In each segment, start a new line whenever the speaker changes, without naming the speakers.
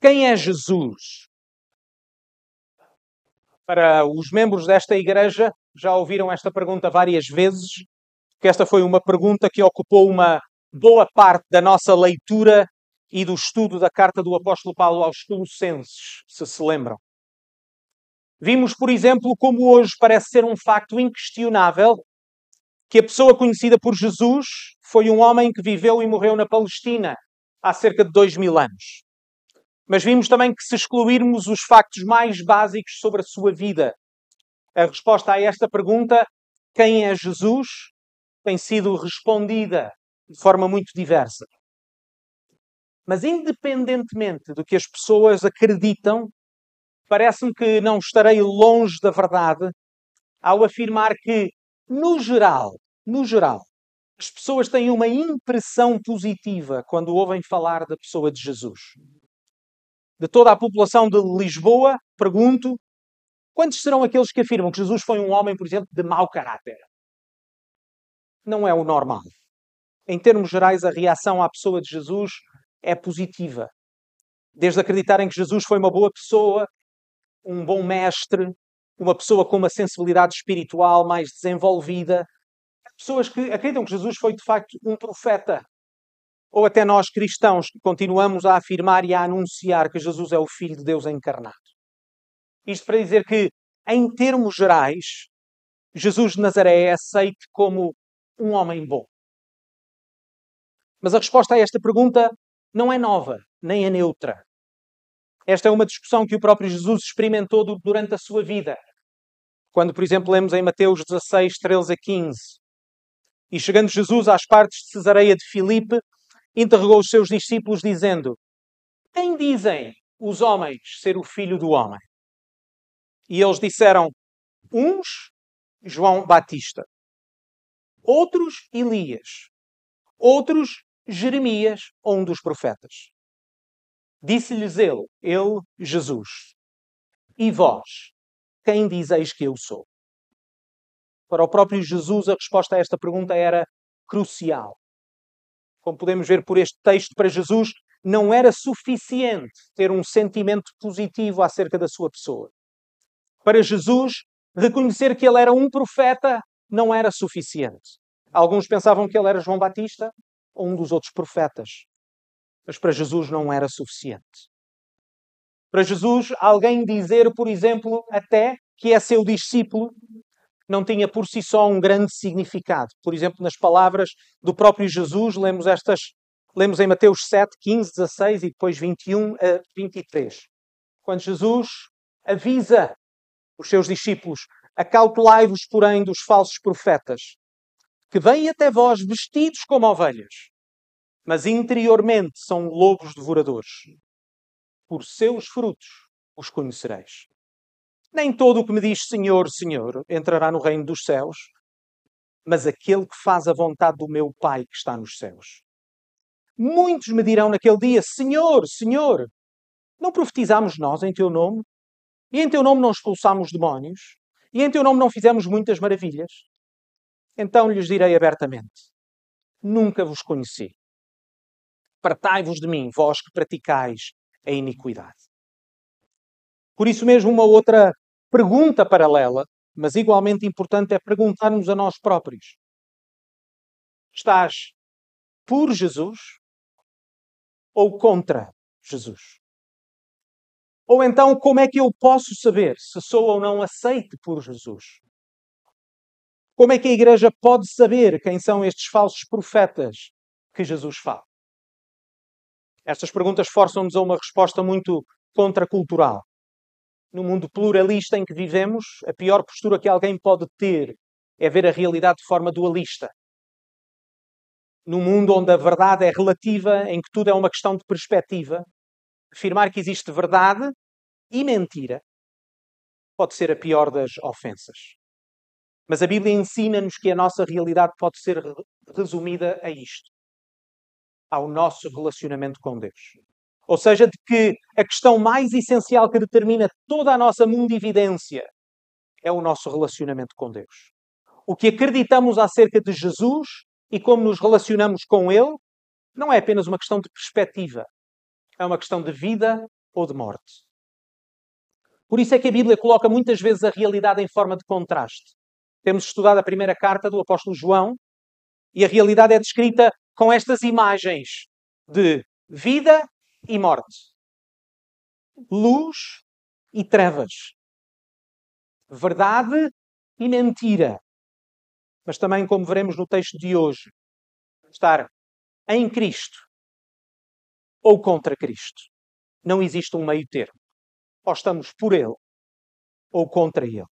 Quem é Jesus? Para os membros desta igreja, já ouviram esta pergunta várias vezes, que esta foi uma pergunta que ocupou uma boa parte da nossa leitura e do estudo da carta do apóstolo Paulo aos Colossenses, se se lembram. Vimos, por exemplo, como hoje parece ser um facto inquestionável que a pessoa conhecida por Jesus foi um homem que viveu e morreu na Palestina há cerca de dois mil anos. Mas vimos também que, se excluirmos os factos mais básicos sobre a sua vida, a resposta a esta pergunta, quem é Jesus, tem sido respondida de forma muito diversa. Mas, independentemente do que as pessoas acreditam, parece-me que não estarei longe da verdade ao afirmar que, no geral, no geral, as pessoas têm uma impressão positiva quando ouvem falar da pessoa de Jesus de toda a população de Lisboa, pergunto, quantos serão aqueles que afirmam que Jesus foi um homem, por exemplo, de mau caráter? Não é o normal. Em termos gerais, a reação à pessoa de Jesus é positiva. Desde acreditarem que Jesus foi uma boa pessoa, um bom mestre, uma pessoa com uma sensibilidade espiritual mais desenvolvida, pessoas que acreditam que Jesus foi de facto um profeta, ou até nós cristãos que continuamos a afirmar e a anunciar que Jesus é o Filho de Deus encarnado. Isto para dizer que, em termos gerais, Jesus de Nazaré é aceito como um homem bom. Mas a resposta a esta pergunta não é nova, nem é neutra. Esta é uma discussão que o próprio Jesus experimentou durante a sua vida. Quando, por exemplo, lemos em Mateus 16, 13 a 15. E chegando Jesus às partes de Cesareia de Filipe, interrogou os seus discípulos, dizendo: Quem dizem os homens ser o filho do homem? E eles disseram: Uns, João Batista, outros, Elias, outros, Jeremias ou um dos profetas. Disse-lhes ele, ele, Jesus: E vós, quem dizeis que eu sou? Para o próprio Jesus, a resposta a esta pergunta era crucial como podemos ver por este texto, para Jesus não era suficiente ter um sentimento positivo acerca da sua pessoa. Para Jesus, reconhecer que ele era um profeta não era suficiente. Alguns pensavam que ele era João Batista ou um dos outros profetas. Mas para Jesus não era suficiente. Para Jesus, alguém dizer, por exemplo, até que é seu discípulo, não tinha por si só um grande significado. Por exemplo, nas palavras do próprio Jesus, lemos estas, lemos em Mateus 7, 15, 16 e depois 21 a 23. Quando Jesus avisa os seus discípulos, acautelai-vos, porém, dos falsos profetas, que vêm até vós vestidos como ovelhas, mas interiormente são lobos devoradores. Por seus frutos os conhecereis. Nem todo o que me diz Senhor, Senhor entrará no reino dos céus, mas aquele que faz a vontade do meu Pai que está nos céus. Muitos me dirão naquele dia: Senhor, Senhor, não profetizamos nós em teu nome? E em teu nome não expulsamos demónios? E em teu nome não fizemos muitas maravilhas? Então lhes direi abertamente: Nunca vos conheci. Partai-vos de mim, vós que praticais a iniquidade. Por isso mesmo, uma outra pergunta paralela, mas igualmente importante, é perguntar-nos a nós próprios: Estás por Jesus ou contra Jesus? Ou então, como é que eu posso saber se sou ou não aceite por Jesus? Como é que a igreja pode saber quem são estes falsos profetas que Jesus fala? Estas perguntas forçam-nos a uma resposta muito contracultural no mundo pluralista em que vivemos, a pior postura que alguém pode ter é ver a realidade de forma dualista. No mundo onde a verdade é relativa, em que tudo é uma questão de perspectiva, afirmar que existe verdade e mentira pode ser a pior das ofensas. Mas a Bíblia ensina-nos que a nossa realidade pode ser resumida a isto: ao nosso relacionamento com Deus. Ou seja, de que a questão mais essencial que determina toda a nossa mundividência é o nosso relacionamento com Deus. O que acreditamos acerca de Jesus e como nos relacionamos com Ele não é apenas uma questão de perspectiva. É uma questão de vida ou de morte. Por isso é que a Bíblia coloca muitas vezes a realidade em forma de contraste. Temos estudado a primeira carta do apóstolo João e a realidade é descrita com estas imagens de vida e morte, luz e trevas, verdade e mentira. Mas também, como veremos no texto de hoje, estar em Cristo ou contra Cristo. Não existe um meio termo. Ou estamos por Ele ou contra Ele.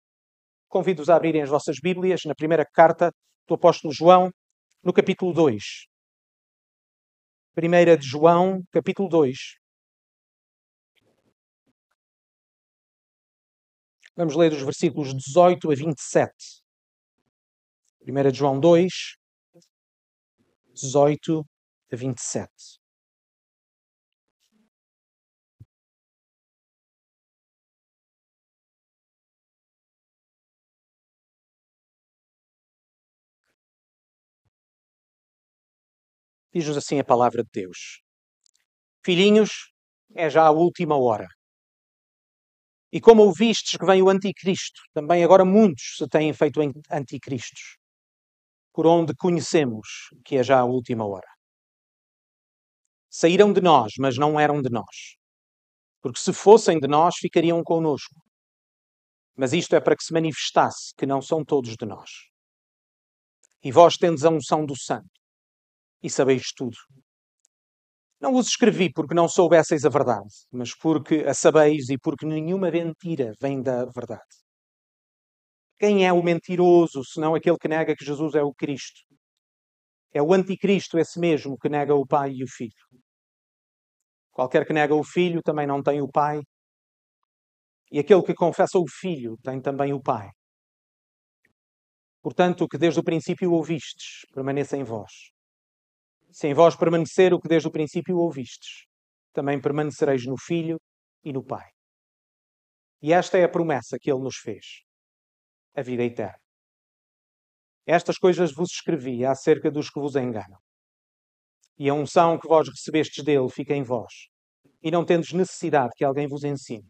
Convido-os a abrirem as vossas Bíblias na primeira carta do apóstolo João, no capítulo 2. Primeira de João, capítulo 2. Vamos ler os versículos 18 a 27. 1 de João 2, 18 a 27. Diz-nos assim a palavra de Deus: Filhinhos, é já a última hora. E como ouvistes que vem o anticristo, também agora muitos se têm feito anticristos, por onde conhecemos que é já a última hora. Saíram de nós, mas não eram de nós. Porque se fossem de nós, ficariam conosco. Mas isto é para que se manifestasse que não são todos de nós. E vós tendes a unção do Santo, e sabeis tudo. Não vos escrevi porque não soubesseis a verdade, mas porque a sabeis e porque nenhuma mentira vem da verdade. Quem é o mentiroso, senão aquele que nega que Jesus é o Cristo? É o anticristo, esse mesmo, que nega o Pai e o Filho. Qualquer que nega o Filho também não tem o Pai. E aquele que confessa o Filho tem também o Pai. Portanto, o que desde o princípio ouvistes, permaneça em vós. Se em vós permanecer o que desde o princípio ouvistes, também permanecereis no Filho e no Pai. E esta é a promessa que ele nos fez: a vida eterna. Estas coisas vos escrevi acerca dos que vos enganam. E a unção que vós recebestes dele fica em vós, e não tendes necessidade que alguém vos ensine.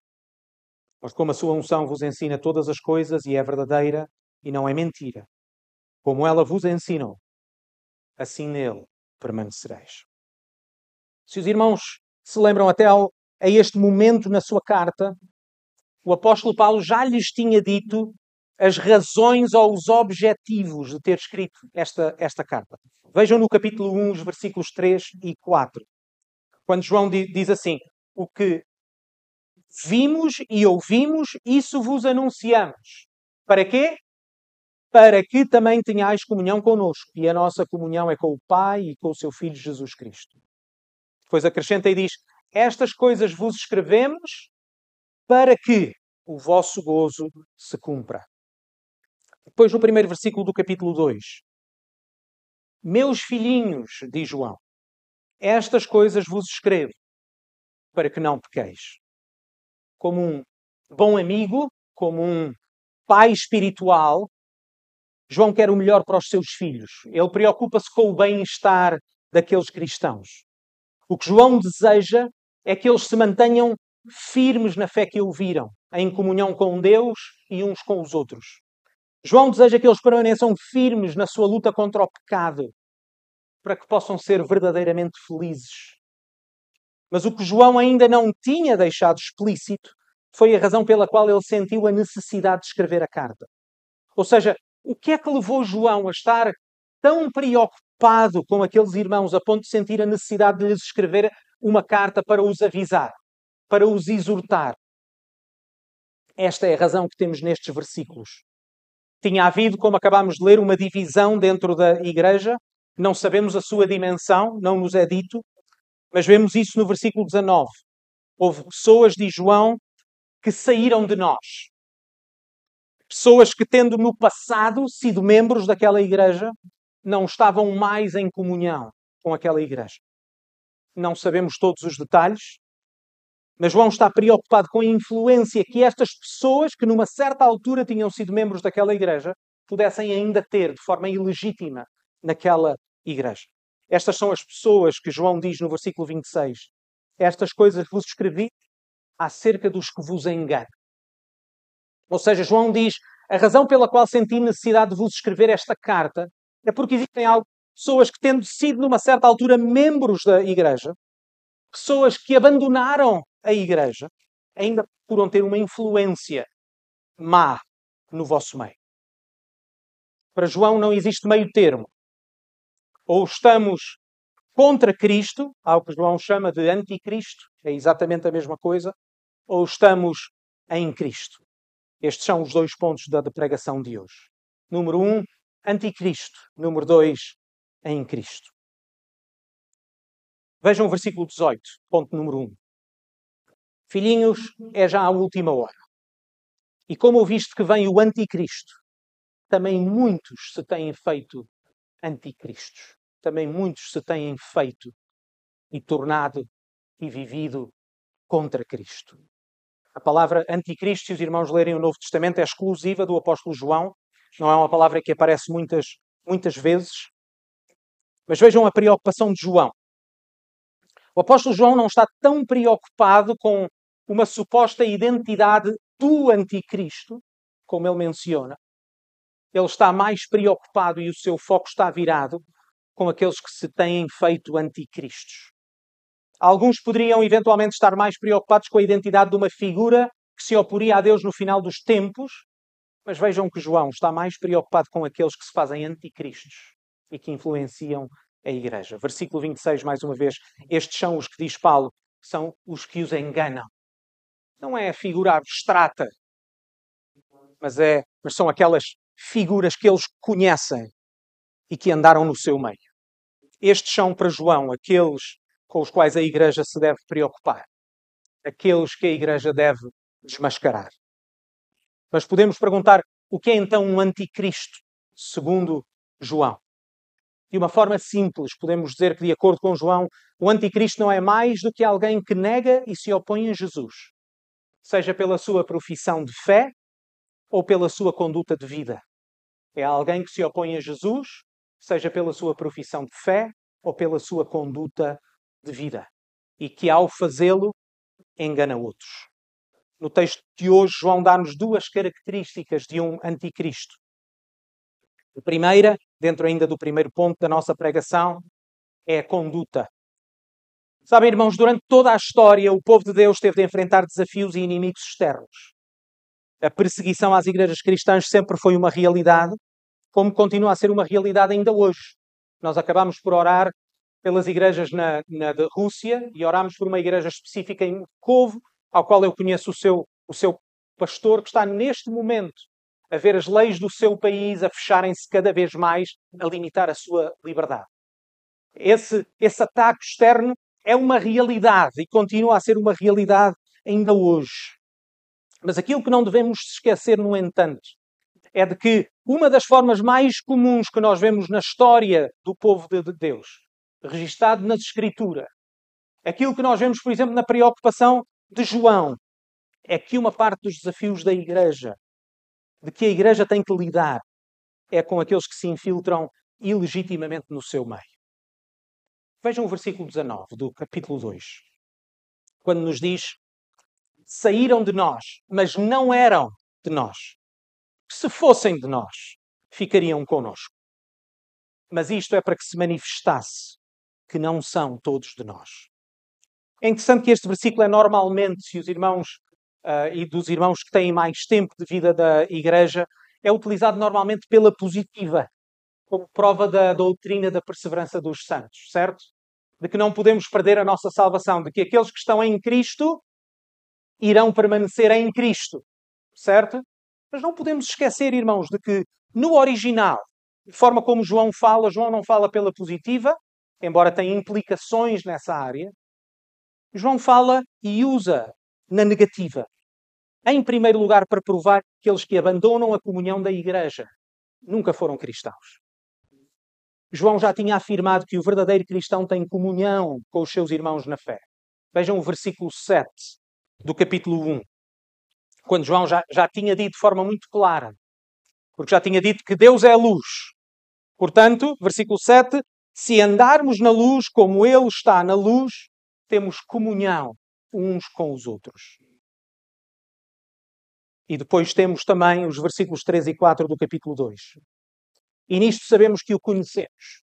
Mas como a sua unção vos ensina todas as coisas e é verdadeira e não é mentira, como ela vos ensinou, assim nele permanecereis. Se os irmãos se lembram até ao, a este momento na sua carta, o apóstolo Paulo já lhes tinha dito as razões ou os objetivos de ter escrito esta, esta carta. Vejam no capítulo 1, os versículos 3 e 4. Quando João diz assim: O que vimos e ouvimos, isso vos anunciamos. Para quê? Para que também tenhais comunhão conosco. E a nossa comunhão é com o Pai e com o seu Filho Jesus Cristo. Depois acrescenta e diz: Estas coisas vos escrevemos para que o vosso gozo se cumpra. Depois, no primeiro versículo do capítulo 2: Meus filhinhos, diz João, estas coisas vos escrevo para que não pequeis. Como um bom amigo, como um pai espiritual, João quer o melhor para os seus filhos. Ele preocupa-se com o bem-estar daqueles cristãos. O que João deseja é que eles se mantenham firmes na fé que ouviram, em comunhão com Deus e uns com os outros. João deseja que eles permaneçam firmes na sua luta contra o pecado, para que possam ser verdadeiramente felizes. Mas o que João ainda não tinha deixado explícito foi a razão pela qual ele sentiu a necessidade de escrever a carta. Ou seja, o que é que levou João a estar tão preocupado com aqueles irmãos a ponto de sentir a necessidade de lhes escrever uma carta para os avisar, para os exortar? Esta é a razão que temos nestes versículos. Tinha havido, como acabámos de ler, uma divisão dentro da igreja. Não sabemos a sua dimensão, não nos é dito, mas vemos isso no versículo 19. Houve pessoas, diz João, que saíram de nós. Pessoas que, tendo no passado sido membros daquela igreja, não estavam mais em comunhão com aquela igreja. Não sabemos todos os detalhes, mas João está preocupado com a influência que estas pessoas, que numa certa altura tinham sido membros daquela igreja, pudessem ainda ter de forma ilegítima naquela igreja. Estas são as pessoas que João diz no versículo 26. Estas coisas vos escrevi acerca dos que vos enganam. Ou seja, João diz: a razão pela qual senti necessidade de vos escrever esta carta é porque existem pessoas que, tendo sido numa certa altura membros da igreja, pessoas que abandonaram a igreja, ainda procuram ter uma influência má no vosso meio. Para João não existe meio termo. Ou estamos contra Cristo, algo que João chama de anticristo, é exatamente a mesma coisa, ou estamos em Cristo. Estes são os dois pontos da pregação de hoje. Número um, anticristo. Número dois, em Cristo. Vejam o versículo 18, ponto número 1. Filhinhos, é já a última hora. E como ouviste que vem o anticristo, também muitos se têm feito anticristos também muitos se têm feito e tornado e vivido contra Cristo. A palavra anticristo, se os irmãos lerem o Novo Testamento, é exclusiva do apóstolo João. Não é uma palavra que aparece muitas, muitas vezes. Mas vejam a preocupação de João. O apóstolo João não está tão preocupado com uma suposta identidade do anticristo, como ele menciona. Ele está mais preocupado e o seu foco está virado com aqueles que se têm feito anticristos. Alguns poderiam eventualmente estar mais preocupados com a identidade de uma figura que se oporia a Deus no final dos tempos, mas vejam que João está mais preocupado com aqueles que se fazem anticristos e que influenciam a igreja. Versículo 26, mais uma vez. Estes são os que diz Paulo, são os que os enganam. Não é a figura abstrata, mas, é, mas são aquelas figuras que eles conhecem e que andaram no seu meio. Estes são para João aqueles com os quais a Igreja se deve preocupar, aqueles que a Igreja deve desmascarar. Mas podemos perguntar o que é então um anticristo, segundo João? De uma forma simples, podemos dizer que, de acordo com João, o anticristo não é mais do que alguém que nega e se opõe a Jesus, seja pela sua profissão de fé ou pela sua conduta de vida. É alguém que se opõe a Jesus seja pela sua profissão de fé ou pela sua conduta de vida, e que ao fazê-lo engana outros. No texto de hoje, João dá-nos duas características de um anticristo. A primeira, dentro ainda do primeiro ponto da nossa pregação, é a conduta. Sabem, irmãos, durante toda a história, o povo de Deus teve de enfrentar desafios e inimigos externos. A perseguição às igrejas cristãs sempre foi uma realidade, como continua a ser uma realidade ainda hoje. Nós acabamos por orar pelas igrejas na, na Rússia e oramos por uma igreja específica em Kovo, ao qual eu conheço o seu, o seu pastor, que está neste momento a ver as leis do seu país a fecharem-se cada vez mais, a limitar a sua liberdade. Esse, esse ataque externo é uma realidade e continua a ser uma realidade ainda hoje. Mas aquilo que não devemos esquecer, no entanto, é de que uma das formas mais comuns que nós vemos na história do povo de Deus, registado nas Escrituras, aquilo que nós vemos, por exemplo, na preocupação de João, é que uma parte dos desafios da Igreja, de que a Igreja tem que lidar, é com aqueles que se infiltram ilegitimamente no seu meio. Vejam o versículo 19 do capítulo 2, quando nos diz: Saíram de nós, mas não eram de nós se fossem de nós, ficariam conosco. Mas isto é para que se manifestasse que não são todos de nós. É interessante que este versículo é normalmente, se os irmãos uh, e dos irmãos que têm mais tempo de vida da igreja, é utilizado normalmente pela positiva, como prova da doutrina da perseverança dos santos, certo? De que não podemos perder a nossa salvação, de que aqueles que estão em Cristo irão permanecer em Cristo, certo? Mas não podemos esquecer, irmãos, de que no original, de forma como João fala, João não fala pela positiva, embora tenha implicações nessa área. João fala e usa na negativa. Em primeiro lugar, para provar que aqueles que abandonam a comunhão da igreja nunca foram cristãos. João já tinha afirmado que o verdadeiro cristão tem comunhão com os seus irmãos na fé. Vejam o versículo 7 do capítulo 1 quando João já, já tinha dito de forma muito clara, porque já tinha dito que Deus é luz. Portanto, versículo 7, se andarmos na luz como Ele está na luz, temos comunhão uns com os outros. E depois temos também os versículos 3 e 4 do capítulo 2. E nisto sabemos que o conhecemos,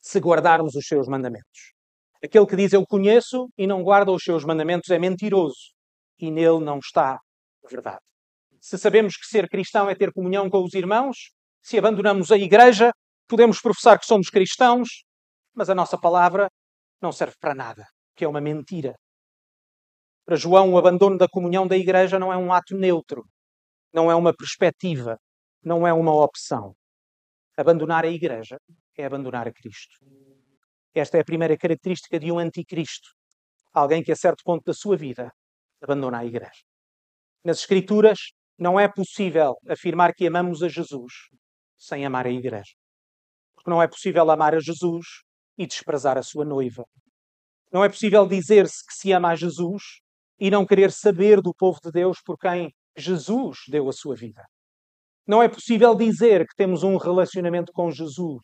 se guardarmos os seus mandamentos. Aquele que diz eu conheço e não guarda os seus mandamentos é mentiroso e nele não está a verdade. Se sabemos que ser cristão é ter comunhão com os irmãos, se abandonamos a igreja, podemos professar que somos cristãos, mas a nossa palavra não serve para nada, que é uma mentira. Para João, o abandono da comunhão da igreja não é um ato neutro, não é uma perspectiva, não é uma opção. Abandonar a igreja é abandonar a Cristo. Esta é a primeira característica de um anticristo. Alguém que, a certo ponto da sua vida, abandona a igreja. Nas Escrituras, não é possível afirmar que amamos a Jesus sem amar a igreja. Não é possível amar a Jesus e desprezar a sua noiva. Não é possível dizer-se que se ama a Jesus e não querer saber do povo de Deus por quem Jesus deu a sua vida. Não é possível dizer que temos um relacionamento com Jesus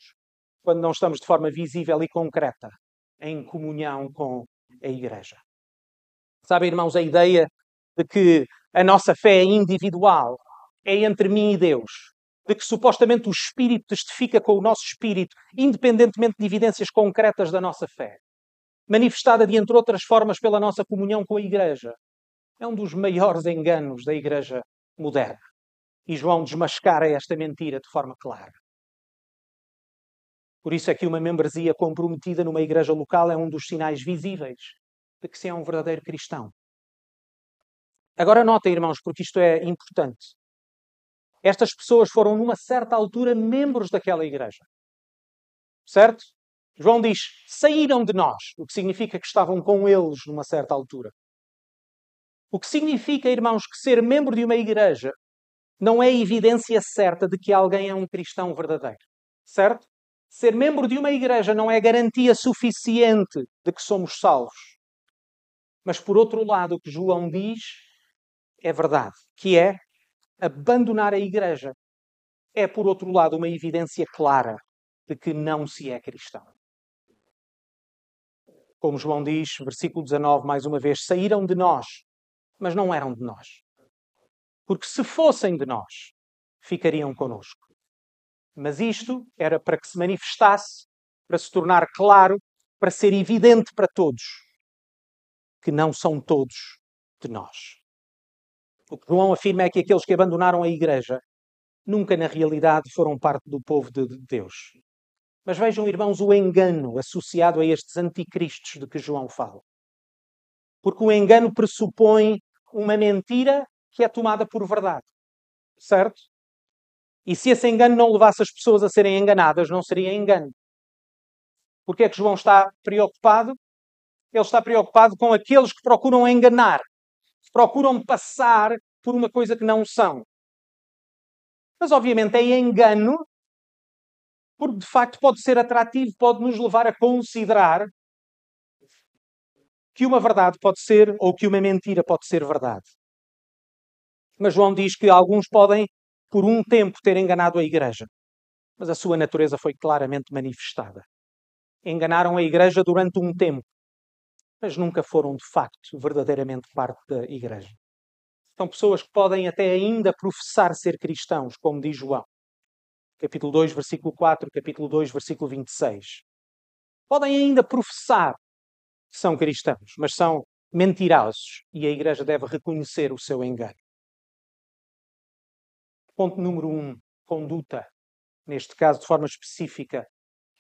quando não estamos de forma visível e concreta em comunhão com a Igreja. Sabem, irmãos, a ideia de que a nossa fé individual, é entre mim e Deus, de que supostamente o Espírito testifica com o nosso Espírito, independentemente de evidências concretas da nossa fé, manifestada de entre outras formas pela nossa comunhão com a Igreja, é um dos maiores enganos da Igreja moderna. E João desmascara esta mentira de forma clara. Por isso é que uma membresia comprometida numa igreja local é um dos sinais visíveis de que se é um verdadeiro cristão. Agora notem, irmãos, porque isto é importante. Estas pessoas foram, numa certa altura, membros daquela igreja. Certo? João diz: saíram de nós, o que significa que estavam com eles numa certa altura. O que significa, irmãos, que ser membro de uma igreja não é evidência certa de que alguém é um cristão verdadeiro. Certo? Ser membro de uma igreja não é garantia suficiente de que somos salvos. Mas, por outro lado, o que João diz é verdade, que é abandonar a igreja. É, por outro lado, uma evidência clara de que não se é cristão. Como João diz, versículo 19, mais uma vez, saíram de nós, mas não eram de nós. Porque se fossem de nós, ficariam conosco. Mas isto era para que se manifestasse, para se tornar claro, para ser evidente para todos que não são todos de nós. O que João afirma é que aqueles que abandonaram a igreja nunca, na realidade, foram parte do povo de Deus. Mas vejam, irmãos, o engano associado a estes anticristos de que João fala. Porque o engano pressupõe uma mentira que é tomada por verdade. Certo? E se esse engano não levasse as pessoas a serem enganadas, não seria engano. Porque é que João está preocupado? Ele está preocupado com aqueles que procuram enganar, procuram passar por uma coisa que não são. Mas, obviamente, é engano, porque de facto pode ser atrativo, pode nos levar a considerar que uma verdade pode ser ou que uma mentira pode ser verdade. Mas João diz que alguns podem, por um tempo, ter enganado a igreja. Mas a sua natureza foi claramente manifestada. Enganaram a igreja durante um tempo mas nunca foram de facto verdadeiramente parte da Igreja. São pessoas que podem até ainda professar ser cristãos, como diz João. Capítulo 2, versículo 4, capítulo 2, versículo 26. Podem ainda professar que são cristãos, mas são mentirosos e a Igreja deve reconhecer o seu engano. Ponto número 1, um, conduta. Neste caso, de forma específica,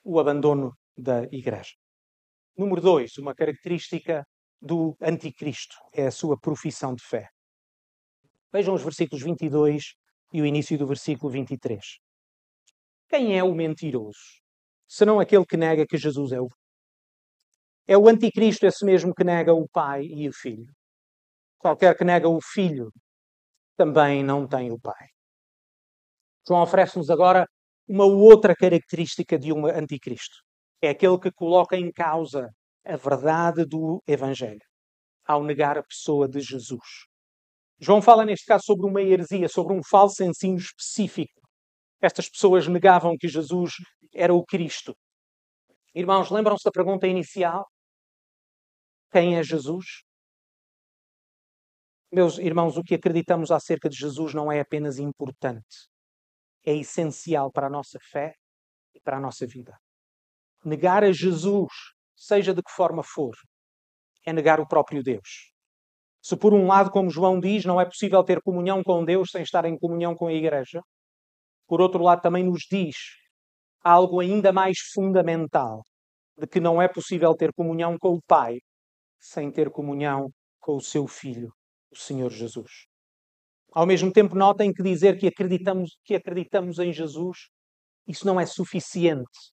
o abandono da Igreja. Número dois, uma característica do anticristo é a sua profissão de fé. Vejam os versículos 22 e o início do versículo 23. Quem é o mentiroso? Senão aquele que nega que Jesus é o. É o anticristo esse mesmo que nega o Pai e o Filho. Qualquer que nega o Filho também não tem o Pai. João oferece-nos agora uma outra característica de um anticristo é aquele que coloca em causa a verdade do Evangelho, ao negar a pessoa de Jesus. João fala neste caso sobre uma heresia, sobre um falso ensino específico. Estas pessoas negavam que Jesus era o Cristo. Irmãos, lembram-se da pergunta inicial? Quem é Jesus? Meus irmãos, o que acreditamos acerca de Jesus não é apenas importante, é essencial para a nossa fé e para a nossa vida. Negar a Jesus, seja de que forma for, é negar o próprio Deus. Se por um lado, como João diz, não é possível ter comunhão com Deus sem estar em comunhão com a Igreja, por outro lado também nos diz algo ainda mais fundamental, de que não é possível ter comunhão com o Pai sem ter comunhão com o seu Filho, o Senhor Jesus. Ao mesmo tempo, notem que dizer que acreditamos, que acreditamos em Jesus, isso não é suficiente.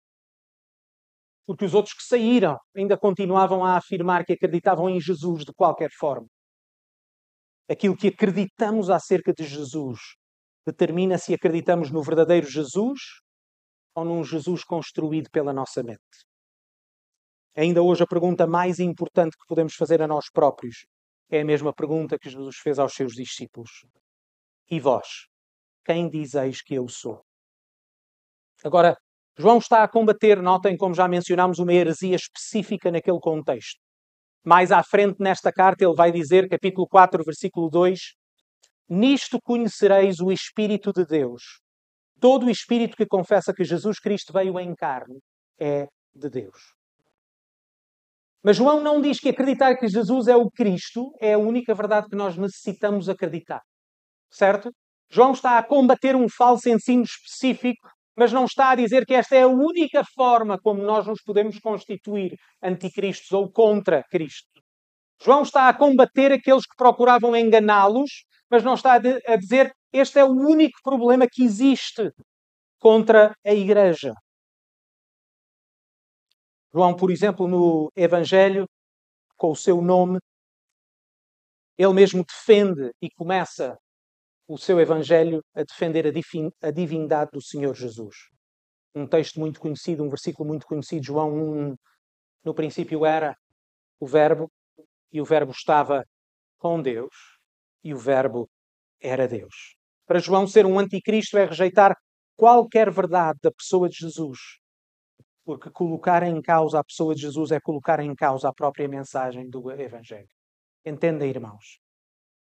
Porque os outros que saíram ainda continuavam a afirmar que acreditavam em Jesus de qualquer forma. Aquilo que acreditamos acerca de Jesus determina se acreditamos no verdadeiro Jesus ou num Jesus construído pela nossa mente. Ainda hoje, a pergunta mais importante que podemos fazer a nós próprios é a mesma pergunta que Jesus fez aos seus discípulos: E vós, quem dizeis que eu sou? Agora, João está a combater, notem como já mencionámos, uma heresia específica naquele contexto. Mais à frente nesta carta ele vai dizer, capítulo 4, versículo 2, Nisto conhecereis o Espírito de Deus. Todo o Espírito que confessa que Jesus Cristo veio em carne é de Deus. Mas João não diz que acreditar que Jesus é o Cristo é a única verdade que nós necessitamos acreditar. Certo? João está a combater um falso ensino específico, mas não está a dizer que esta é a única forma como nós nos podemos constituir anticristos ou contra Cristo. João está a combater aqueles que procuravam enganá-los, mas não está a dizer este é o único problema que existe contra a Igreja. João, por exemplo, no Evangelho, com o seu nome, ele mesmo defende e começa o seu Evangelho a defender a divindade do Senhor Jesus. Um texto muito conhecido, um versículo muito conhecido, João 1. No princípio era o Verbo, e o Verbo estava com Deus, e o Verbo era Deus. Para João, ser um anticristo é rejeitar qualquer verdade da pessoa de Jesus porque colocar em causa a pessoa de Jesus é colocar em causa a própria mensagem do Evangelho. Entendem, irmãos?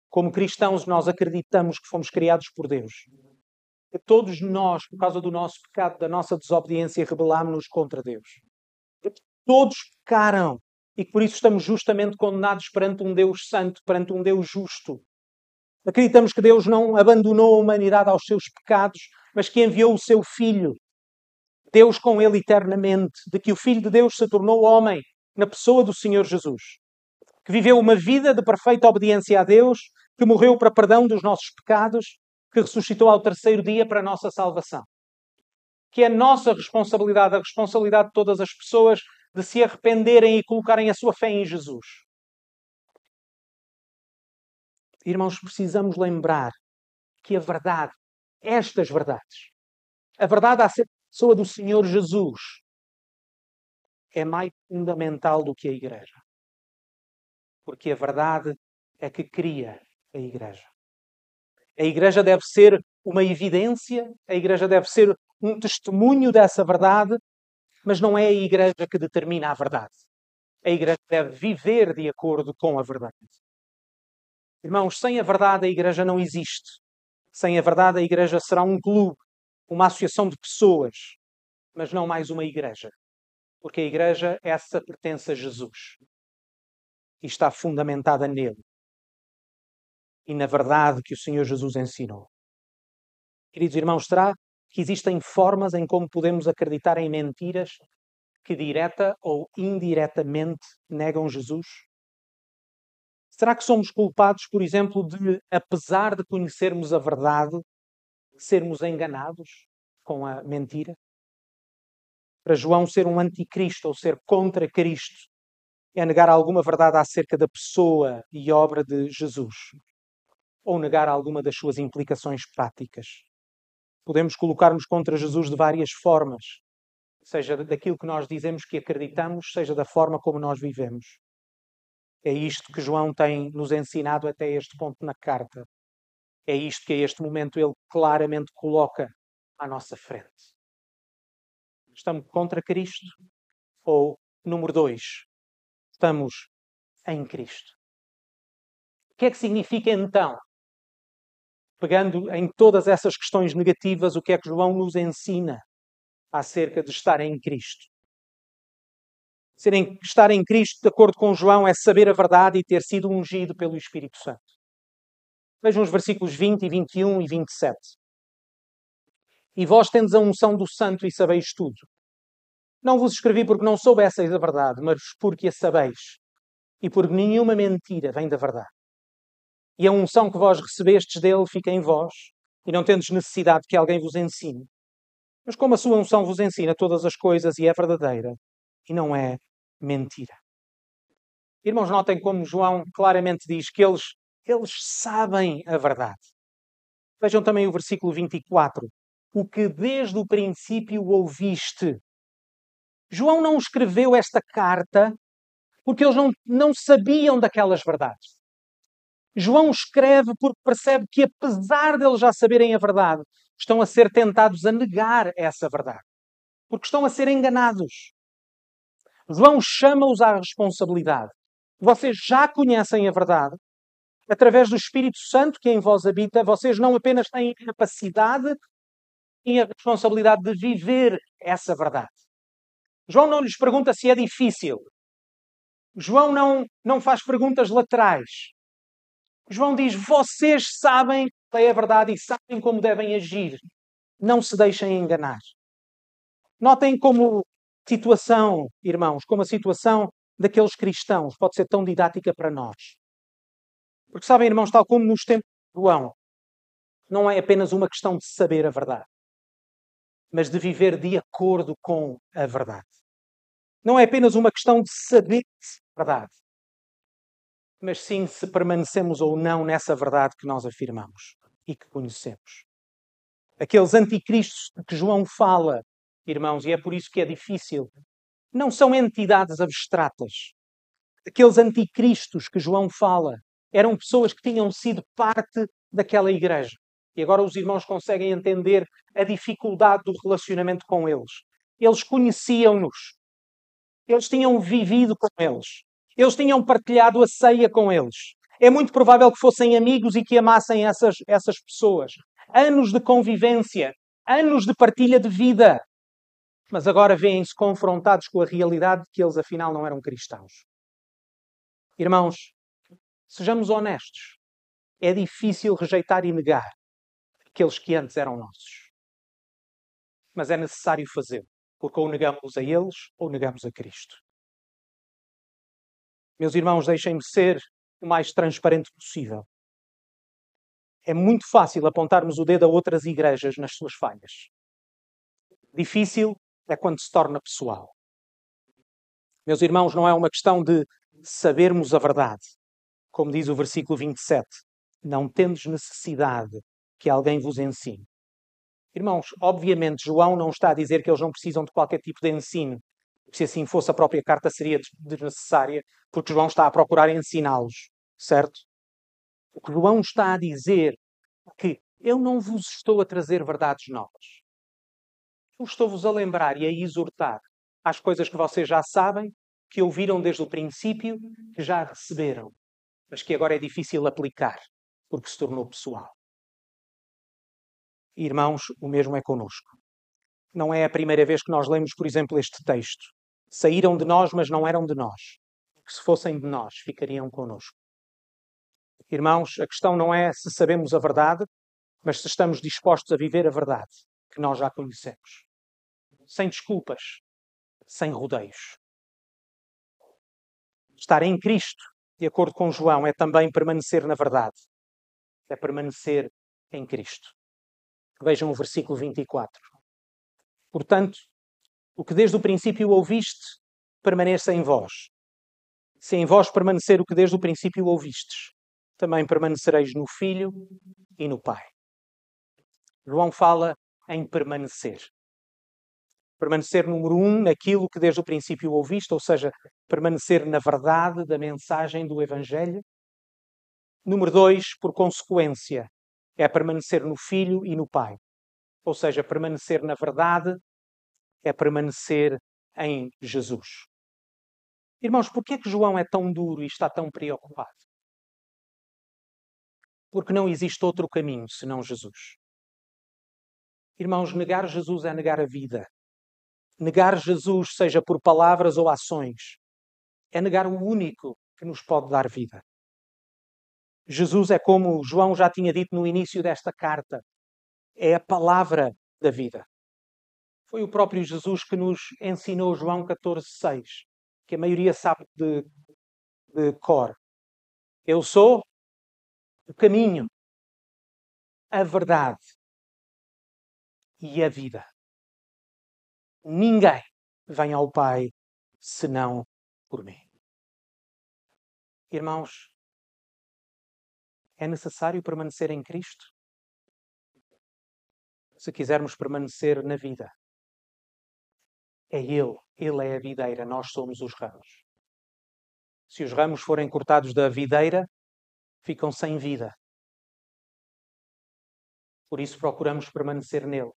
Como cristãos, nós acreditamos que fomos criados por Deus. Todos nós, por causa do nosso pecado, da nossa desobediência, rebelámos-nos contra Deus. Todos pecaram e por isso estamos justamente condenados perante um Deus santo, perante um Deus justo. Acreditamos que Deus não abandonou a humanidade aos seus pecados, mas que enviou o seu Filho Deus com ele eternamente, de que o Filho de Deus se tornou homem na pessoa do Senhor Jesus, que viveu uma vida de perfeita obediência a Deus, que morreu para perdão dos nossos pecados, que ressuscitou ao terceiro dia para a nossa salvação. Que é nossa responsabilidade, a responsabilidade de todas as pessoas, de se arrependerem e colocarem a sua fé em Jesus. Irmãos, precisamos lembrar que a verdade, estas verdades, a verdade acerca pessoa do Senhor Jesus é mais fundamental do que a Igreja. Porque a verdade é que cria a Igreja. A Igreja deve ser uma evidência, a Igreja deve ser um testemunho dessa verdade, mas não é a Igreja que determina a verdade. A Igreja deve viver de acordo com a verdade. Irmãos, sem a verdade a Igreja não existe. Sem a verdade a Igreja será um clube uma associação de pessoas, mas não mais uma igreja. Porque a igreja, essa pertence a Jesus. E está fundamentada nele. E na verdade que o Senhor Jesus ensinou. Queridos irmãos, será que existem formas em como podemos acreditar em mentiras que direta ou indiretamente negam Jesus? Será que somos culpados, por exemplo, de, apesar de conhecermos a verdade, sermos enganados com a mentira? Para João, ser um anticristo ou ser contra Cristo é negar alguma verdade acerca da pessoa e obra de Jesus, ou negar alguma das suas implicações práticas. Podemos colocar-nos contra Jesus de várias formas, seja daquilo que nós dizemos que acreditamos, seja da forma como nós vivemos. É isto que João tem nos ensinado até este ponto na carta. É isto que a este momento ele claramente coloca à nossa frente. Estamos contra Cristo? Ou, número dois, estamos em Cristo? O que é que significa então? Pegando em todas essas questões negativas, o que é que João nos ensina acerca de estar em Cristo? Ser em, estar em Cristo, de acordo com João, é saber a verdade e ter sido ungido pelo Espírito Santo. Vejam os versículos 20 e 21 e 27. E vós tendes a unção do Santo e sabeis tudo. Não vos escrevi porque não soubesseis a verdade, mas porque a sabeis. E porque nenhuma mentira vem da verdade. E a unção que vós recebestes dele fica em vós, e não tendes necessidade que alguém vos ensine. Mas como a sua unção vos ensina todas as coisas e é verdadeira, e não é mentira. Irmãos, notem como João claramente diz que eles, eles sabem a verdade. Vejam também o versículo 24 o que desde o princípio ouviste. João não escreveu esta carta porque eles não, não sabiam daquelas verdades. João escreve porque percebe que, apesar de eles já saberem a verdade, estão a ser tentados a negar essa verdade. Porque estão a ser enganados. João chama-os à responsabilidade. Vocês já conhecem a verdade. Através do Espírito Santo que em vós habita, vocês não apenas têm capacidade têm a responsabilidade de viver essa verdade. João não lhes pergunta se é difícil. João não, não faz perguntas laterais. João diz: vocês sabem que é a verdade e sabem como devem agir. Não se deixem enganar. Notem como situação, irmãos, como a situação daqueles cristãos pode ser tão didática para nós. Porque sabem, irmãos, tal como nos tempos de João, não é apenas uma questão de saber a verdade mas de viver de acordo com a verdade. Não é apenas uma questão de saber a verdade, mas sim se permanecemos ou não nessa verdade que nós afirmamos e que conhecemos. Aqueles anticristos de que João fala, irmãos, e é por isso que é difícil, não são entidades abstratas. Aqueles anticristos que João fala eram pessoas que tinham sido parte daquela igreja. E agora os irmãos conseguem entender a dificuldade do relacionamento com eles. Eles conheciam-nos. Eles tinham vivido com eles. Eles tinham partilhado a ceia com eles. É muito provável que fossem amigos e que amassem essas, essas pessoas. Anos de convivência, anos de partilha de vida. Mas agora vêem-se confrontados com a realidade de que eles afinal não eram cristãos. Irmãos, sejamos honestos. É difícil rejeitar e negar aqueles que antes eram nossos. Mas é necessário fazê-lo, porque ou negamos a eles ou negamos a Cristo. Meus irmãos, deixem-me ser o mais transparente possível. É muito fácil apontarmos o dedo a outras igrejas nas suas falhas. Difícil é quando se torna pessoal. Meus irmãos, não é uma questão de sabermos a verdade. Como diz o versículo 27, não tendes necessidade que alguém vos ensine. Irmãos, obviamente João não está a dizer que eles não precisam de qualquer tipo de ensino. Se assim fosse, a própria carta seria desnecessária, porque João está a procurar ensiná-los, certo? O que João está a dizer é que eu não vos estou a trazer verdades novas. Eu estou-vos a lembrar e a exortar às coisas que vocês já sabem, que ouviram desde o princípio, que já receberam, mas que agora é difícil aplicar, porque se tornou pessoal. Irmãos, o mesmo é conosco. Não é a primeira vez que nós lemos, por exemplo, este texto. Saíram de nós, mas não eram de nós. Que se fossem de nós, ficariam conosco. Irmãos, a questão não é se sabemos a verdade, mas se estamos dispostos a viver a verdade que nós já conhecemos. Sem desculpas, sem rodeios. Estar em Cristo, de acordo com João, é também permanecer na verdade. É permanecer em Cristo. Vejam o versículo 24. Portanto, o que desde o princípio ouviste, permaneça em vós. Se em vós permanecer o que desde o princípio ouvistes, também permanecereis no Filho e no Pai. João fala em permanecer. Permanecer, número um, naquilo que desde o princípio ouviste, ou seja, permanecer na verdade da mensagem do Evangelho. Número dois, por consequência, é permanecer no Filho e no Pai. Ou seja, permanecer na verdade é permanecer em Jesus. Irmãos, por que é que João é tão duro e está tão preocupado? Porque não existe outro caminho senão Jesus. Irmãos, negar Jesus é negar a vida. Negar Jesus, seja por palavras ou ações, é negar o único que nos pode dar vida. Jesus é como João já tinha dito no início desta carta, é a palavra da vida. Foi o próprio Jesus que nos ensinou João 14,6, que a maioria sabe de, de cor. Eu sou o caminho, a verdade e a vida. Ninguém vem ao Pai senão por mim. Irmãos, é necessário permanecer em Cristo? Se quisermos permanecer na vida, é Ele, Ele é a videira, nós somos os ramos. Se os ramos forem cortados da videira, ficam sem vida. Por isso procuramos permanecer nele.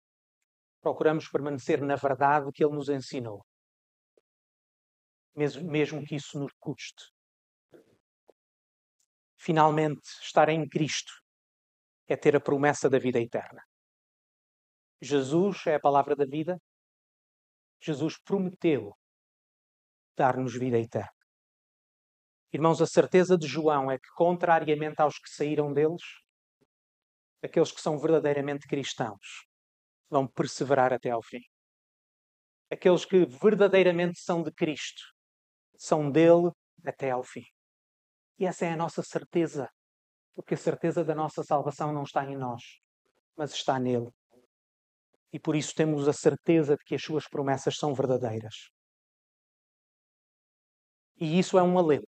Procuramos permanecer na verdade que ele nos ensinou. Mesmo, mesmo que isso nos custe. Finalmente, estar em Cristo é ter a promessa da vida eterna. Jesus é a palavra da vida. Jesus prometeu dar-nos vida eterna. Irmãos, a certeza de João é que, contrariamente aos que saíram deles, aqueles que são verdadeiramente cristãos vão perseverar até ao fim. Aqueles que verdadeiramente são de Cristo são dele até ao fim. E essa é a nossa certeza, porque a certeza da nossa salvação não está em nós, mas está nele. E por isso temos a certeza de que as suas promessas são verdadeiras. E isso é um alento,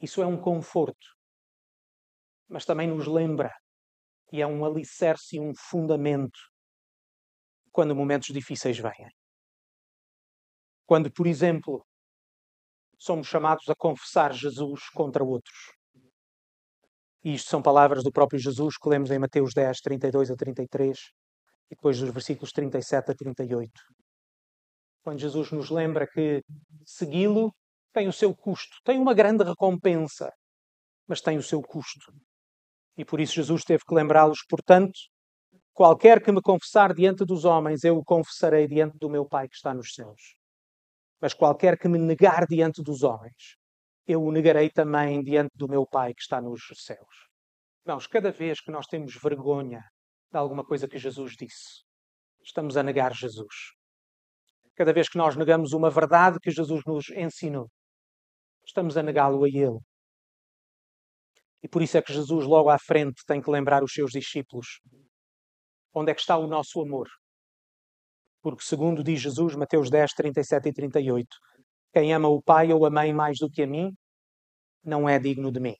isso é um conforto, mas também nos lembra e é um alicerce e um fundamento quando momentos difíceis vêm. Quando, por exemplo, somos chamados a confessar Jesus contra outros. E isto são palavras do próprio Jesus que lemos em Mateus 10, 32 a 33 e depois dos versículos 37 a 38. Quando Jesus nos lembra que segui-lo tem o seu custo, tem uma grande recompensa, mas tem o seu custo. E por isso Jesus teve que lembrá-los, portanto, qualquer que me confessar diante dos homens, eu o confessarei diante do meu Pai que está nos céus. Mas qualquer que me negar diante dos homens, eu o negarei também diante do meu Pai que está nos céus. Irmãos, cada vez que nós temos vergonha de alguma coisa que Jesus disse, estamos a negar Jesus. Cada vez que nós negamos uma verdade que Jesus nos ensinou, estamos a negá-lo a Ele. E por isso é que Jesus, logo à frente, tem que lembrar os seus discípulos onde é que está o nosso amor. Porque, segundo diz Jesus, Mateus 10, 37 e 38, quem ama o pai ou a mãe mais do que a mim, não é digno de mim.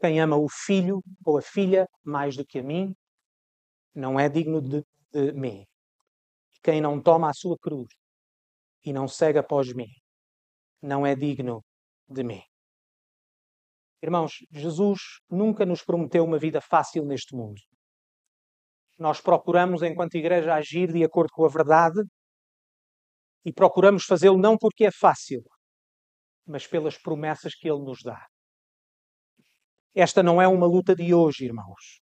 Quem ama o filho ou a filha mais do que a mim, não é digno de, de mim. Quem não toma a sua cruz e não segue após mim, não é digno de mim. Irmãos, Jesus nunca nos prometeu uma vida fácil neste mundo. Nós procuramos, enquanto igreja, agir de acordo com a verdade e procuramos fazê-lo não porque é fácil, mas pelas promessas que Ele nos dá. Esta não é uma luta de hoje, irmãos.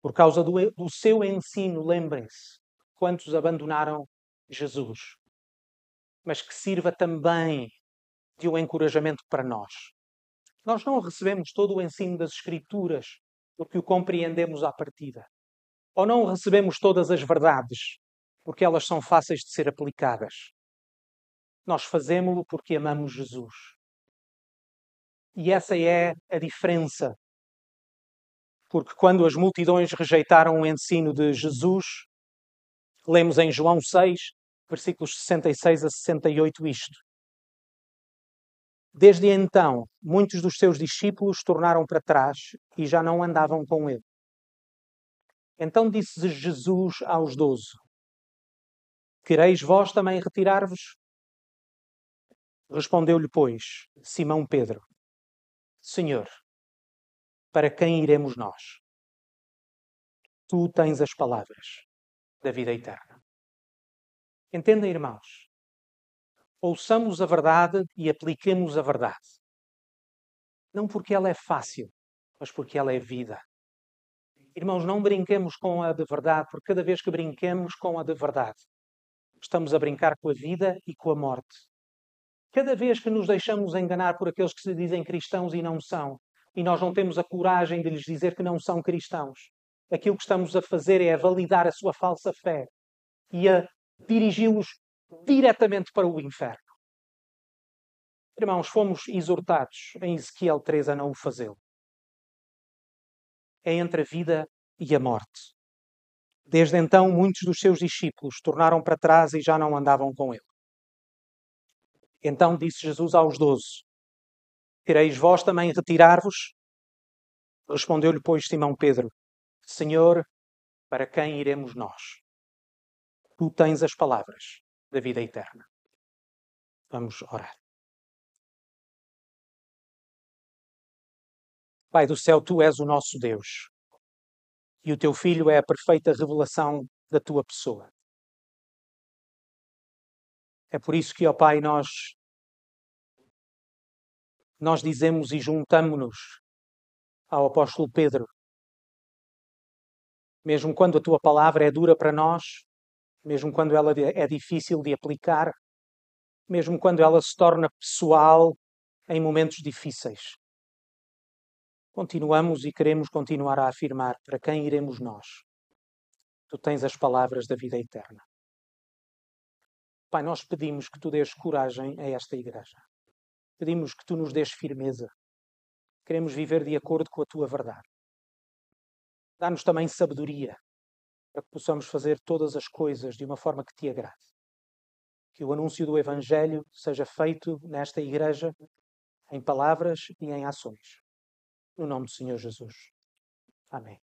Por causa do, do seu ensino, lembrem-se, quantos abandonaram Jesus. Mas que sirva também de um encorajamento para nós. Nós não recebemos todo o ensino das Escrituras porque o compreendemos à partida. Ou não recebemos todas as verdades porque elas são fáceis de ser aplicadas. Nós fazemos-lo porque amamos Jesus. E essa é a diferença. Porque quando as multidões rejeitaram o ensino de Jesus, lemos em João 6, versículos 66 a 68 isto. Desde então, muitos dos seus discípulos tornaram para trás e já não andavam com ele. Então disse Jesus aos doze: Quereis vós também retirar-vos? Respondeu-lhe, pois, Simão Pedro: Senhor, para quem iremos nós? Tu tens as palavras da vida eterna. Entenda, irmãos, ouçamos a verdade e apliquemos a verdade. Não porque ela é fácil, mas porque ela é vida. Irmãos, não brinquemos com a de verdade, porque cada vez que brinquemos com a de verdade, estamos a brincar com a vida e com a morte. Cada vez que nos deixamos enganar por aqueles que se dizem cristãos e não são, e nós não temos a coragem de lhes dizer que não são cristãos, aquilo que estamos a fazer é a validar a sua falsa fé e a dirigi-los diretamente para o inferno. Irmãos, fomos exortados em Ezequiel 3 a não o fazê-lo é entre a vida e a morte. Desde então, muitos dos seus discípulos tornaram para trás e já não andavam com ele. Então disse Jesus aos doze: Quereis vós também retirar-vos? Respondeu-lhe, pois, Simão Pedro: Senhor, para quem iremos nós? Tu tens as palavras da vida eterna. Vamos orar. Pai do céu, tu és o nosso Deus. E o teu filho é a perfeita revelação da tua pessoa. É por isso que, ó Pai, nós nós dizemos e juntamos-nos ao apóstolo Pedro. Mesmo quando a tua palavra é dura para nós, mesmo quando ela é difícil de aplicar, mesmo quando ela se torna pessoal em momentos difíceis continuamos e queremos continuar a afirmar para quem iremos nós. Tu tens as palavras da vida eterna. Pai, nós pedimos que tu dês coragem a esta igreja. Pedimos que tu nos dês firmeza. Queremos viver de acordo com a tua verdade. Dá-nos também sabedoria para que possamos fazer todas as coisas de uma forma que te agrade. Que o anúncio do Evangelho seja feito nesta igreja em palavras e em ações. No nome do Senhor Jesus. Amém.